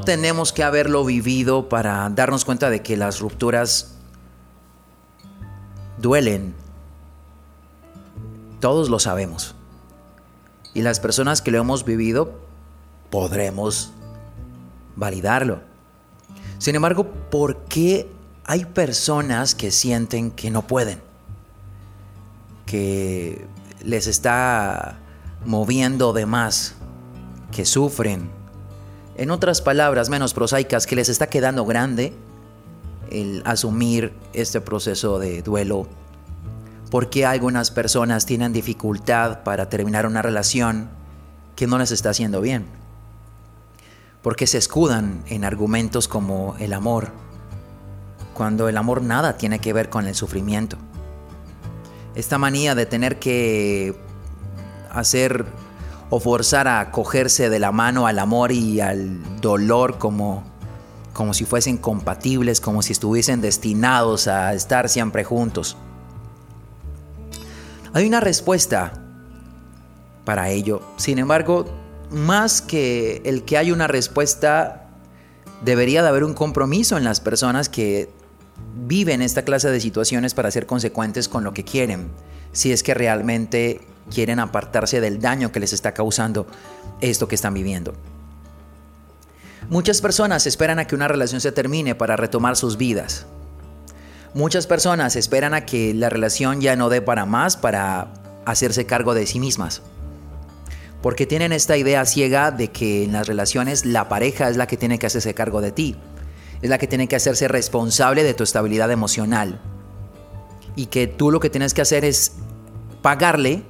No tenemos que haberlo vivido para darnos cuenta de que las rupturas duelen. Todos lo sabemos. Y las personas que lo hemos vivido podremos validarlo. Sin embargo, ¿por qué hay personas que sienten que no pueden? Que les está moviendo de más, que sufren, en otras palabras menos prosaicas, que les está quedando grande el asumir este proceso de duelo. ¿Por qué algunas personas tienen dificultad para terminar una relación que no les está haciendo bien? Porque se escudan en argumentos como el amor, cuando el amor nada tiene que ver con el sufrimiento. Esta manía de tener que hacer o forzar a cogerse de la mano al amor y al dolor como, como si fuesen compatibles, como si estuviesen destinados a estar siempre juntos. Hay una respuesta para ello. Sin embargo, más que el que hay una respuesta, debería de haber un compromiso en las personas que viven esta clase de situaciones para ser consecuentes con lo que quieren, si es que realmente quieren apartarse del daño que les está causando esto que están viviendo. Muchas personas esperan a que una relación se termine para retomar sus vidas. Muchas personas esperan a que la relación ya no dé para más para hacerse cargo de sí mismas. Porque tienen esta idea ciega de que en las relaciones la pareja es la que tiene que hacerse cargo de ti. Es la que tiene que hacerse responsable de tu estabilidad emocional. Y que tú lo que tienes que hacer es pagarle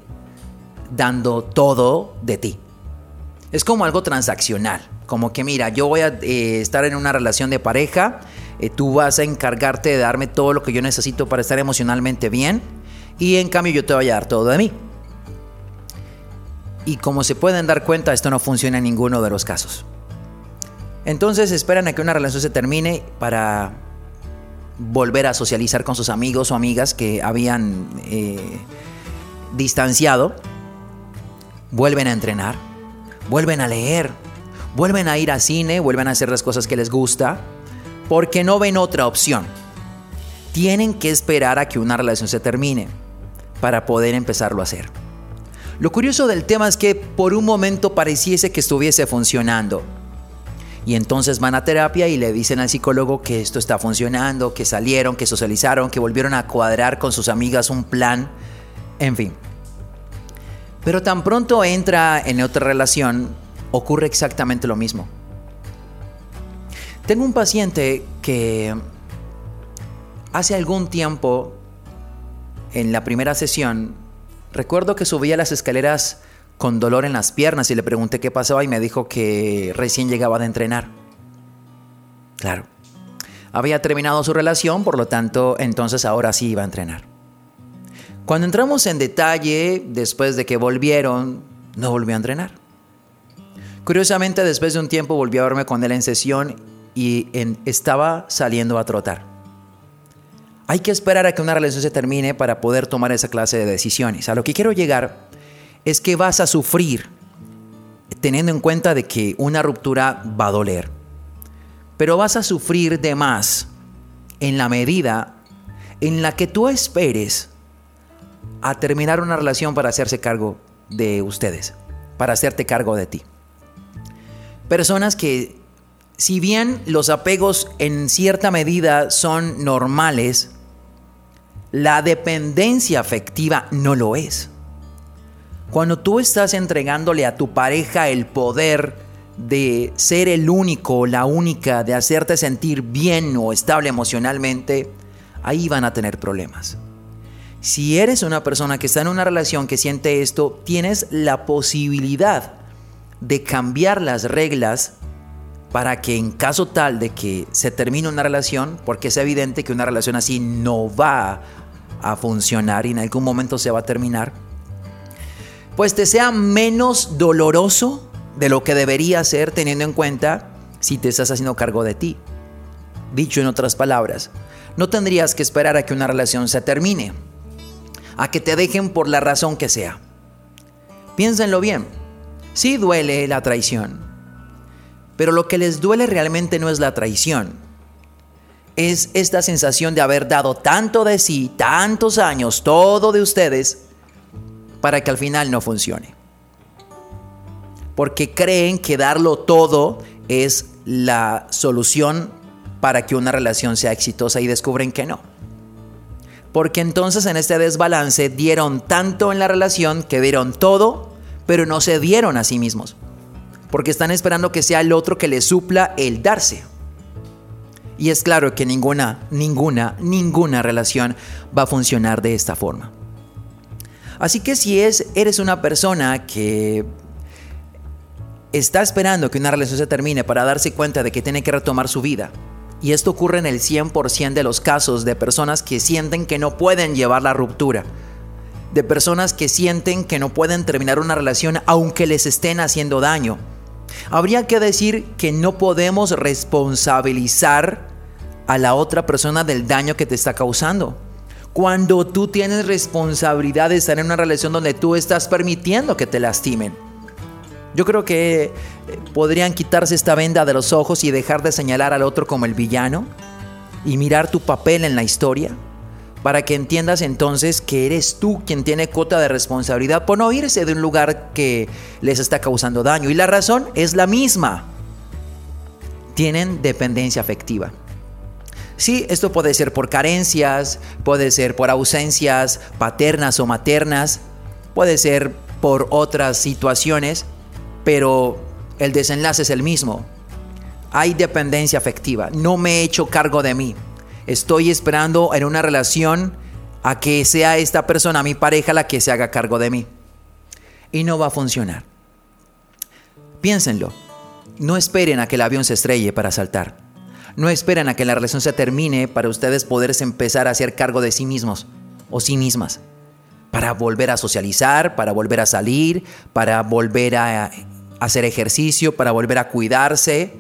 dando todo de ti. Es como algo transaccional, como que mira, yo voy a eh, estar en una relación de pareja, eh, tú vas a encargarte de darme todo lo que yo necesito para estar emocionalmente bien y en cambio yo te voy a dar todo de mí. Y como se pueden dar cuenta, esto no funciona en ninguno de los casos. Entonces esperan a que una relación se termine para volver a socializar con sus amigos o amigas que habían eh, distanciado vuelven a entrenar, vuelven a leer, vuelven a ir al cine, vuelven a hacer las cosas que les gusta, porque no ven otra opción. Tienen que esperar a que una relación se termine para poder empezarlo a hacer. Lo curioso del tema es que por un momento pareciese que estuviese funcionando. Y entonces van a terapia y le dicen al psicólogo que esto está funcionando, que salieron, que socializaron, que volvieron a cuadrar con sus amigas un plan, en fin. Pero tan pronto entra en otra relación, ocurre exactamente lo mismo. Tengo un paciente que hace algún tiempo, en la primera sesión, recuerdo que subía las escaleras con dolor en las piernas y le pregunté qué pasaba y me dijo que recién llegaba de entrenar. Claro. Había terminado su relación, por lo tanto, entonces ahora sí iba a entrenar. Cuando entramos en detalle, después de que volvieron, no volvió a entrenar. Curiosamente, después de un tiempo volvió a verme con él en sesión y estaba saliendo a trotar. Hay que esperar a que una relación se termine para poder tomar esa clase de decisiones. A lo que quiero llegar es que vas a sufrir teniendo en cuenta de que una ruptura va a doler. Pero vas a sufrir de más en la medida en la que tú esperes a terminar una relación para hacerse cargo de ustedes, para hacerte cargo de ti. Personas que si bien los apegos en cierta medida son normales, la dependencia afectiva no lo es. Cuando tú estás entregándole a tu pareja el poder de ser el único la única, de hacerte sentir bien o estable emocionalmente, ahí van a tener problemas. Si eres una persona que está en una relación que siente esto, tienes la posibilidad de cambiar las reglas para que en caso tal de que se termine una relación, porque es evidente que una relación así no va a funcionar y en algún momento se va a terminar, pues te sea menos doloroso de lo que debería ser teniendo en cuenta si te estás haciendo cargo de ti. Dicho en otras palabras, no tendrías que esperar a que una relación se termine, a que te dejen por la razón que sea. Piénsenlo bien, sí duele la traición, pero lo que les duele realmente no es la traición, es esta sensación de haber dado tanto de sí, tantos años, todo de ustedes, para que al final no funcione. Porque creen que darlo todo es la solución para que una relación sea exitosa y descubren que no. Porque entonces en este desbalance dieron tanto en la relación que dieron todo, pero no se dieron a sí mismos. Porque están esperando que sea el otro que les supla el darse. Y es claro que ninguna, ninguna, ninguna relación va a funcionar de esta forma. Así que si es, eres una persona que está esperando que una relación se termine para darse cuenta de que tiene que retomar su vida, y esto ocurre en el 100% de los casos de personas que sienten que no pueden llevar la ruptura, de personas que sienten que no pueden terminar una relación aunque les estén haciendo daño. Habría que decir que no podemos responsabilizar a la otra persona del daño que te está causando. Cuando tú tienes responsabilidad de estar en una relación donde tú estás permitiendo que te lastimen. Yo creo que eh, podrían quitarse esta venda de los ojos y dejar de señalar al otro como el villano y mirar tu papel en la historia para que entiendas entonces que eres tú quien tiene cuota de responsabilidad por no irse de un lugar que les está causando daño. Y la razón es la misma. Tienen dependencia afectiva. Sí, esto puede ser por carencias, puede ser por ausencias paternas o maternas, puede ser por otras situaciones, pero el desenlace es el mismo. Hay dependencia afectiva, no me he hecho cargo de mí. Estoy esperando en una relación a que sea esta persona, mi pareja, la que se haga cargo de mí. Y no va a funcionar. Piénsenlo. No esperen a que el avión se estrelle para saltar. No esperen a que la relación se termine para ustedes poderse empezar a hacer cargo de sí mismos o sí mismas. Para volver a socializar, para volver a salir, para volver a hacer ejercicio, para volver a cuidarse,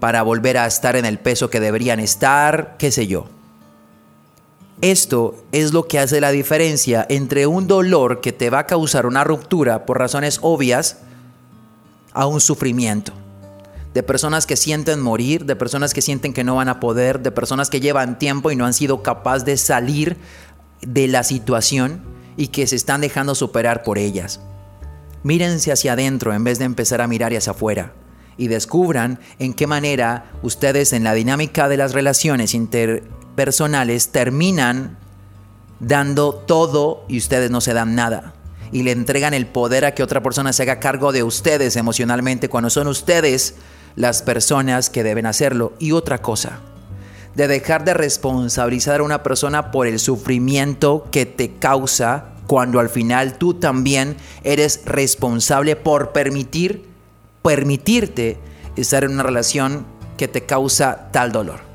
para volver a estar en el peso que deberían estar, qué sé yo. Esto es lo que hace la diferencia entre un dolor que te va a causar una ruptura por razones obvias a un sufrimiento de personas que sienten morir, de personas que sienten que no van a poder, de personas que llevan tiempo y no han sido capaces de salir de la situación y que se están dejando superar por ellas. Mírense hacia adentro en vez de empezar a mirar hacia afuera y descubran en qué manera ustedes en la dinámica de las relaciones interpersonales terminan dando todo y ustedes no se dan nada y le entregan el poder a que otra persona se haga cargo de ustedes emocionalmente cuando son ustedes las personas que deben hacerlo. Y otra cosa, de dejar de responsabilizar a una persona por el sufrimiento que te causa cuando al final tú también eres responsable por permitir, permitirte estar en una relación que te causa tal dolor.